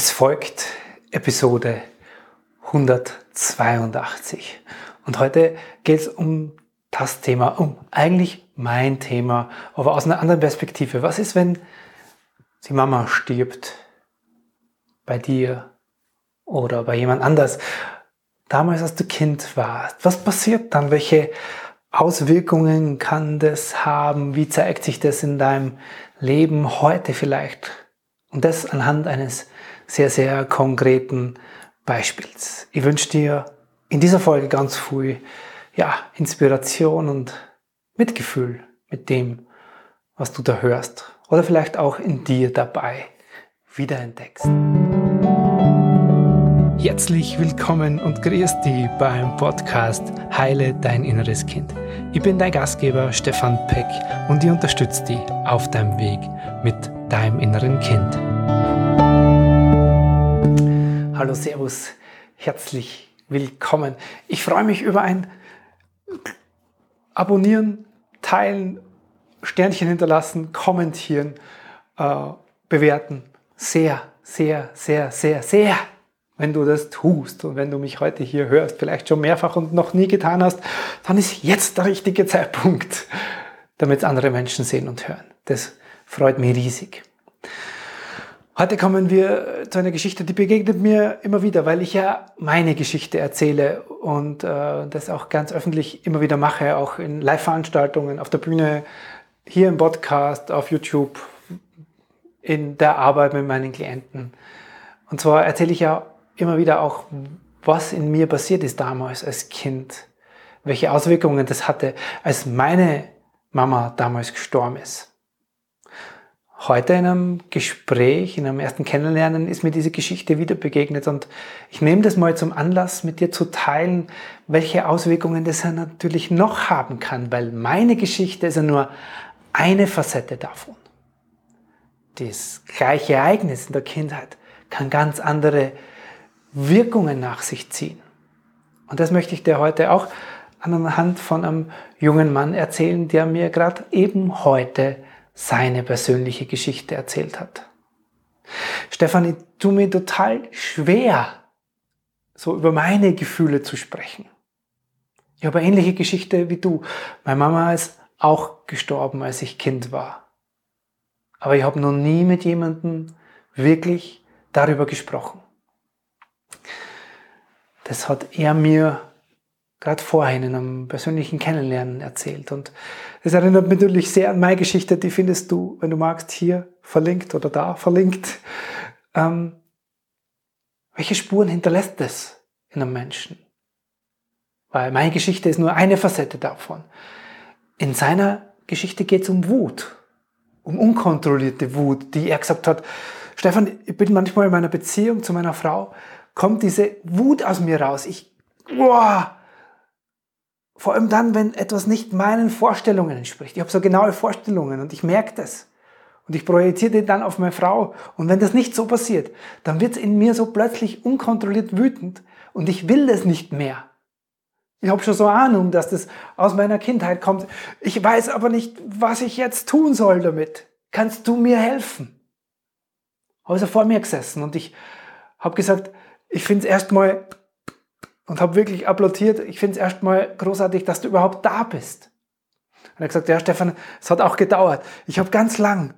Es folgt Episode 182. Und heute geht es um das Thema, um eigentlich mein Thema, aber aus einer anderen Perspektive. Was ist, wenn die Mama stirbt bei dir oder bei jemand anders? Damals, als du Kind warst, was passiert dann? Welche Auswirkungen kann das haben? Wie zeigt sich das in deinem Leben heute vielleicht? Und das anhand eines sehr, sehr konkreten Beispiels. Ich wünsche dir in dieser Folge ganz viel ja, Inspiration und Mitgefühl mit dem, was du da hörst oder vielleicht auch in dir dabei wiederentdeckst. Herzlich willkommen und grüß dich beim Podcast Heile dein inneres Kind. Ich bin dein Gastgeber Stefan Peck und ich unterstütze dich auf deinem Weg mit deinem inneren Kind. Hallo, Servus, herzlich willkommen. Ich freue mich über ein Abonnieren, Teilen, Sternchen hinterlassen, kommentieren, äh, bewerten. Sehr, sehr, sehr, sehr, sehr, wenn du das tust und wenn du mich heute hier hörst, vielleicht schon mehrfach und noch nie getan hast, dann ist jetzt der richtige Zeitpunkt, damit andere Menschen sehen und hören. Das freut mich riesig. Heute kommen wir zu einer Geschichte, die begegnet mir immer wieder, weil ich ja meine Geschichte erzähle und äh, das auch ganz öffentlich immer wieder mache, auch in Live-Veranstaltungen, auf der Bühne, hier im Podcast, auf YouTube, in der Arbeit mit meinen Klienten. Und zwar erzähle ich ja immer wieder auch, was in mir passiert ist damals als Kind, welche Auswirkungen das hatte, als meine Mama damals gestorben ist. Heute in einem Gespräch, in einem ersten Kennenlernen ist mir diese Geschichte wieder begegnet und ich nehme das mal zum Anlass, mit dir zu teilen, welche Auswirkungen das ja natürlich noch haben kann, weil meine Geschichte ist ja nur eine Facette davon. Das gleiche Ereignis in der Kindheit kann ganz andere Wirkungen nach sich ziehen. Und das möchte ich dir heute auch anhand von einem jungen Mann erzählen, der mir gerade eben heute seine persönliche Geschichte erzählt hat. Stefan, ich tue mir total schwer, so über meine Gefühle zu sprechen. Ich habe eine ähnliche Geschichte wie du. Meine Mama ist auch gestorben, als ich Kind war. Aber ich habe noch nie mit jemandem wirklich darüber gesprochen. Das hat er mir gerade vorhin in einem persönlichen Kennenlernen erzählt. Und das erinnert mich natürlich sehr an meine Geschichte, die findest du, wenn du magst, hier verlinkt oder da verlinkt. Ähm, welche Spuren hinterlässt das in einem Menschen? Weil meine Geschichte ist nur eine Facette davon. In seiner Geschichte geht es um Wut, um unkontrollierte Wut, die er gesagt hat, Stefan, ich bin manchmal in meiner Beziehung zu meiner Frau, kommt diese Wut aus mir raus. Ich, boah, vor allem dann, wenn etwas nicht meinen Vorstellungen entspricht. Ich habe so genaue Vorstellungen und ich merke das. Und ich projiziere die dann auf meine Frau. Und wenn das nicht so passiert, dann wird es in mir so plötzlich unkontrolliert wütend und ich will das nicht mehr. Ich habe schon so Ahnung, dass das aus meiner Kindheit kommt. Ich weiß aber nicht, was ich jetzt tun soll damit. Kannst du mir helfen? Habe so vor mir gesessen und ich habe gesagt, ich finde es erstmal und habe wirklich applaudiert. Ich finde es erstmal großartig, dass du überhaupt da bist. Und er hat gesagt, ja Stefan, es hat auch gedauert. Ich habe ganz lang,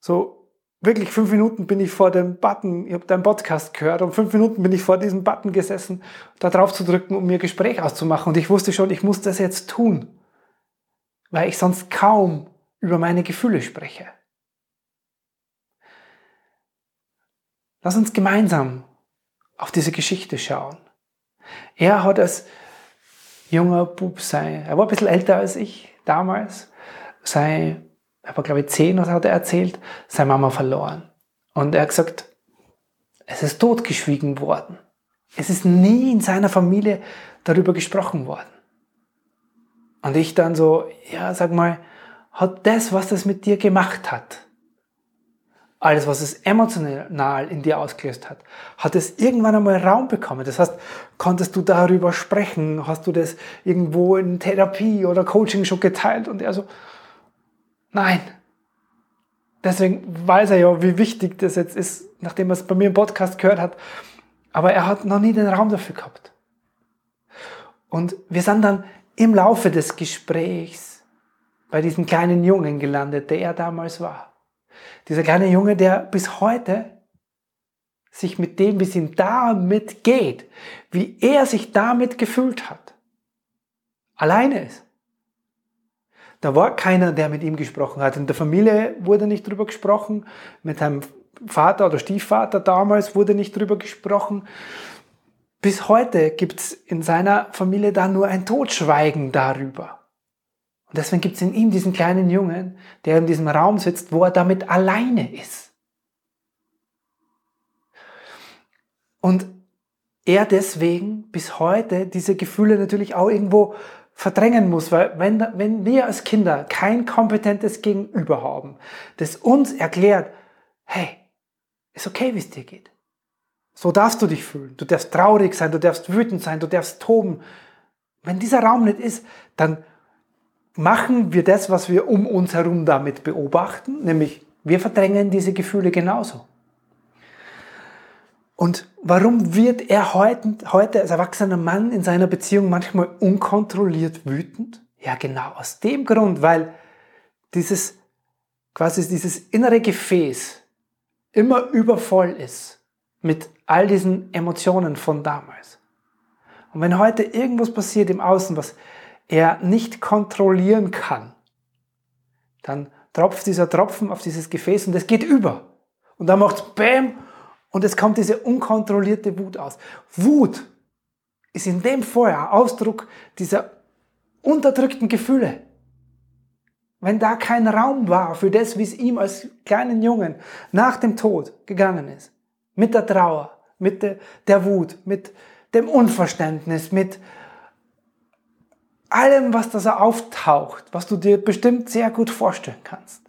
so wirklich fünf Minuten bin ich vor dem Button, ich habe deinen Podcast gehört und fünf Minuten bin ich vor diesem Button gesessen, da drauf zu drücken, um mir Gespräch auszumachen. Und ich wusste schon, ich muss das jetzt tun, weil ich sonst kaum über meine Gefühle spreche. Lass uns gemeinsam auf diese Geschichte schauen. Er hat als junger Bub sein, er war ein bisschen älter als ich damals, sein, er war glaube ich zehn oder hat er erzählt, seine Mama verloren. Und er hat gesagt, es ist totgeschwiegen worden. Es ist nie in seiner Familie darüber gesprochen worden. Und ich dann so, ja, sag mal, hat das, was das mit dir gemacht hat, alles, was es emotional in dir ausgelöst hat, hat es irgendwann einmal Raum bekommen. Das heißt, konntest du darüber sprechen? Hast du das irgendwo in Therapie oder Coaching schon geteilt? Und er so, nein. deswegen weiß er ja, wie wichtig das jetzt ist, nachdem er es bei mir im Podcast gehört hat. Aber er hat noch nie den Raum dafür gehabt. Und wir sind dann im Laufe des Gesprächs bei diesem kleinen Jungen gelandet, der er damals war. Dieser kleine Junge, der bis heute sich mit dem, wie es ihm damit geht, wie er sich damit gefühlt hat, alleine ist. Da war keiner, der mit ihm gesprochen hat. In der Familie wurde nicht drüber gesprochen. Mit seinem Vater oder Stiefvater damals wurde nicht drüber gesprochen. Bis heute gibt es in seiner Familie da nur ein Totschweigen darüber. Und deswegen gibt es in ihm diesen kleinen Jungen, der in diesem Raum sitzt, wo er damit alleine ist. Und er deswegen bis heute diese Gefühle natürlich auch irgendwo verdrängen muss, weil wenn, wenn wir als Kinder kein kompetentes Gegenüber haben, das uns erklärt, hey, ist okay, wie es dir geht. So darfst du dich fühlen. Du darfst traurig sein, du darfst wütend sein, du darfst toben. Wenn dieser Raum nicht ist, dann machen wir das, was wir um uns herum damit beobachten, nämlich wir verdrängen diese Gefühle genauso. Und warum wird er heute, heute als erwachsener Mann in seiner Beziehung manchmal unkontrolliert wütend? Ja, genau aus dem Grund, weil dieses, quasi dieses innere Gefäß immer übervoll ist mit all diesen Emotionen von damals. Und wenn heute irgendwas passiert im Außen, was er nicht kontrollieren kann, dann tropft dieser Tropfen auf dieses Gefäß und es geht über. Und dann macht es Bäm und es kommt diese unkontrollierte Wut aus. Wut ist in dem Feuer Ausdruck dieser unterdrückten Gefühle. Wenn da kein Raum war für das, wie es ihm als kleinen Jungen nach dem Tod gegangen ist, mit der Trauer, mit der, der Wut, mit dem Unverständnis, mit allem, was da so auftaucht, was du dir bestimmt sehr gut vorstellen kannst,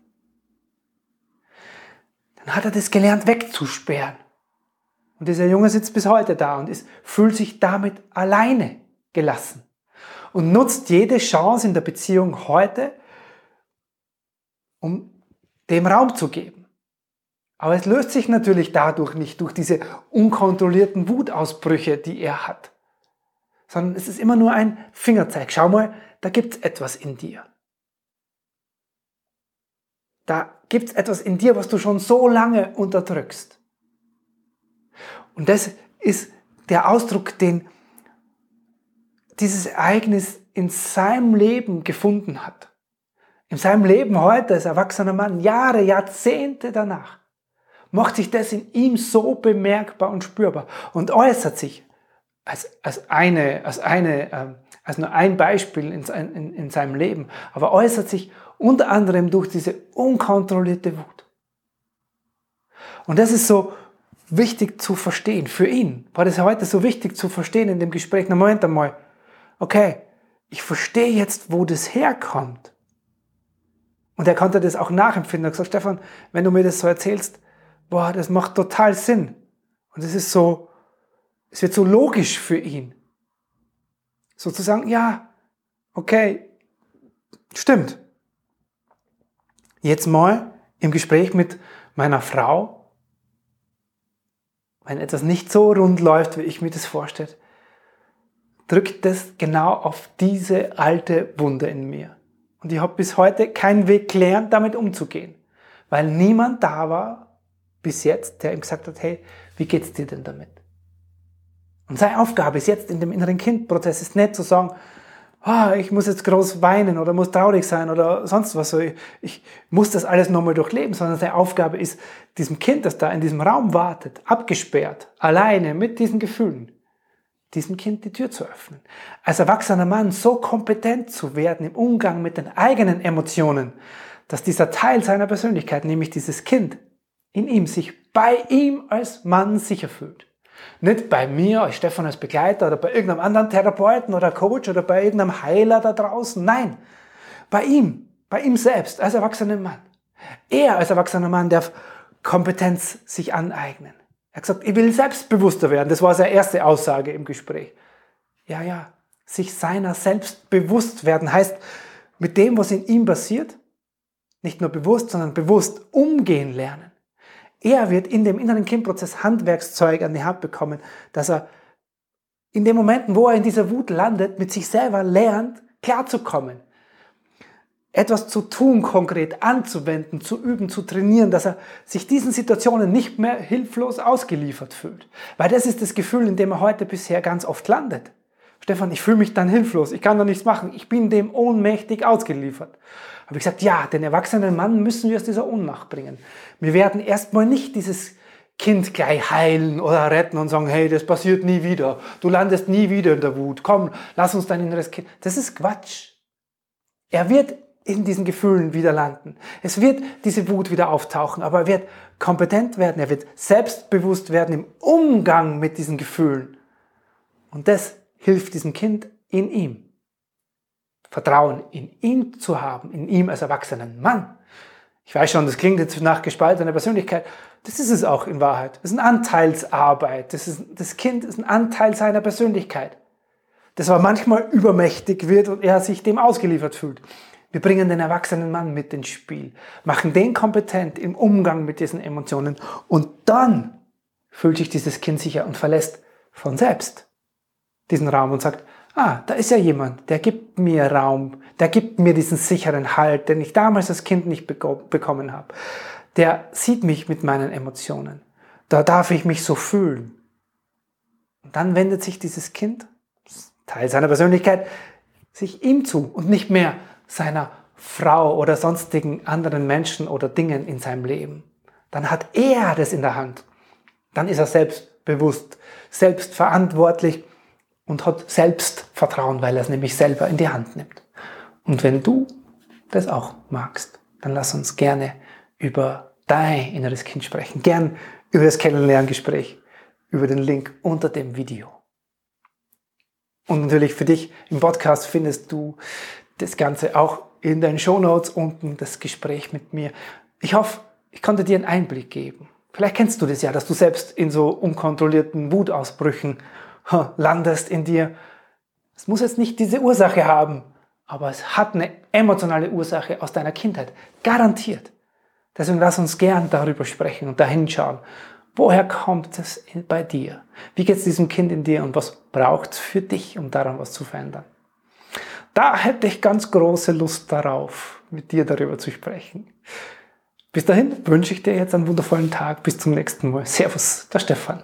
dann hat er das gelernt wegzusperren. Und dieser Junge sitzt bis heute da und ist, fühlt sich damit alleine gelassen und nutzt jede Chance in der Beziehung heute, um dem Raum zu geben. Aber es löst sich natürlich dadurch nicht durch diese unkontrollierten Wutausbrüche, die er hat, sondern es ist immer nur ein Fingerzeig. Schau mal, da gibt es etwas in dir. Da gibt es etwas in dir, was du schon so lange unterdrückst. Und das ist der Ausdruck, den dieses Ereignis in seinem Leben gefunden hat. In seinem Leben heute als erwachsener Mann, Jahre, Jahrzehnte danach, macht sich das in ihm so bemerkbar und spürbar und äußert sich als, als, eine, als, eine, ähm, als nur ein Beispiel in, in, in seinem Leben, aber äußert sich unter anderem durch diese unkontrollierte Wut. Und das ist so wichtig zu verstehen. Für ihn war das heute so wichtig zu verstehen in dem Gespräch. Na, Moment einmal. Okay, ich verstehe jetzt, wo das herkommt. Und er konnte das auch nachempfinden. Er hat gesagt, Stefan, wenn du mir das so erzählst, boah, das macht total Sinn. Und es ist so, es wird so logisch für ihn. Sozusagen, ja, okay, stimmt. Jetzt mal im Gespräch mit meiner Frau wenn etwas nicht so rund läuft, wie ich mir das vorstelle, drückt das genau auf diese alte Wunde in mir. Und ich habe bis heute keinen Weg gelernt, damit umzugehen. Weil niemand da war, bis jetzt, der ihm gesagt hat, hey, wie geht's dir denn damit? Und seine Aufgabe ist jetzt in dem inneren Kindprozess ist nicht zu sagen, oh, ich muss jetzt groß weinen oder muss traurig sein oder sonst was. Ich, ich muss das alles nochmal durchleben, sondern seine Aufgabe ist, diesem Kind, das da in diesem Raum wartet, abgesperrt, alleine mit diesen Gefühlen, diesem Kind die Tür zu öffnen. Als erwachsener Mann so kompetent zu werden im Umgang mit den eigenen Emotionen, dass dieser Teil seiner Persönlichkeit, nämlich dieses Kind, in ihm sich bei ihm als Mann sicher fühlt. Nicht bei mir als Stefan als Begleiter oder bei irgendeinem anderen Therapeuten oder Coach oder bei irgendeinem Heiler da draußen. Nein, bei ihm, bei ihm selbst als erwachsener Mann. Er als erwachsener Mann darf Kompetenz sich aneignen. Er hat gesagt, ich will selbstbewusster werden. Das war seine erste Aussage im Gespräch. Ja, ja, sich seiner selbst bewusst werden heißt, mit dem, was in ihm passiert, nicht nur bewusst, sondern bewusst umgehen lernen. Er wird in dem inneren Kindprozess Handwerkszeug an die Hand bekommen, dass er in den Momenten, wo er in dieser Wut landet, mit sich selber lernt, klarzukommen. Etwas zu tun, konkret anzuwenden, zu üben, zu trainieren, dass er sich diesen Situationen nicht mehr hilflos ausgeliefert fühlt. Weil das ist das Gefühl, in dem er heute bisher ganz oft landet. Stefan, ich fühle mich dann hilflos, ich kann da nichts machen, ich bin dem ohnmächtig ausgeliefert. Habe ich gesagt, ja, den erwachsenen Mann müssen wir aus dieser Ohnmacht bringen. Wir werden erstmal nicht dieses Kind gleich heilen oder retten und sagen, hey, das passiert nie wieder. Du landest nie wieder in der Wut. Komm, lass uns dein inneres Kind. Das ist Quatsch. Er wird in diesen Gefühlen wieder landen. Es wird diese Wut wieder auftauchen, aber er wird kompetent werden, er wird selbstbewusst werden im Umgang mit diesen Gefühlen. Und das hilft diesem Kind in ihm. Vertrauen in ihn zu haben, in ihm als erwachsenen Mann. Ich weiß schon, das klingt jetzt nach gespaltener Persönlichkeit. Das ist es auch in Wahrheit. Das ist eine Anteilsarbeit. Das, ist, das Kind ist ein Anteil seiner Persönlichkeit. Das aber manchmal übermächtig wird und er sich dem ausgeliefert fühlt. Wir bringen den erwachsenen Mann mit ins Spiel, machen den kompetent im Umgang mit diesen Emotionen und dann fühlt sich dieses Kind sicher und verlässt von selbst diesen Raum und sagt, ah, da ist ja jemand, der gibt mir Raum, der gibt mir diesen sicheren Halt, den ich damals als Kind nicht bekommen habe. Der sieht mich mit meinen Emotionen. Da darf ich mich so fühlen. Und dann wendet sich dieses Kind, Teil seiner Persönlichkeit, sich ihm zu und nicht mehr seiner Frau oder sonstigen anderen Menschen oder Dingen in seinem Leben. Dann hat er das in der Hand. Dann ist er selbstbewusst, selbstverantwortlich und hat Selbstvertrauen, weil er es nämlich selber in die Hand nimmt. Und wenn du das auch magst, dann lass uns gerne über dein inneres Kind sprechen. Gern über das Kennenlerngespräch, über den Link unter dem Video. Und natürlich für dich im Podcast findest du das Ganze auch in den Show Notes unten, das Gespräch mit mir. Ich hoffe, ich konnte dir einen Einblick geben. Vielleicht kennst du das ja, dass du selbst in so unkontrollierten Wutausbrüchen landest in dir. Es muss jetzt nicht diese Ursache haben, aber es hat eine emotionale Ursache aus deiner Kindheit. Garantiert. Deswegen lass uns gern darüber sprechen und dahin schauen. Woher kommt es bei dir? Wie geht es diesem Kind in dir und was braucht es für dich, um daran was zu verändern? Da hätte ich ganz große Lust darauf, mit dir darüber zu sprechen. Bis dahin wünsche ich dir jetzt einen wundervollen Tag. Bis zum nächsten Mal. Servus, der Stefan.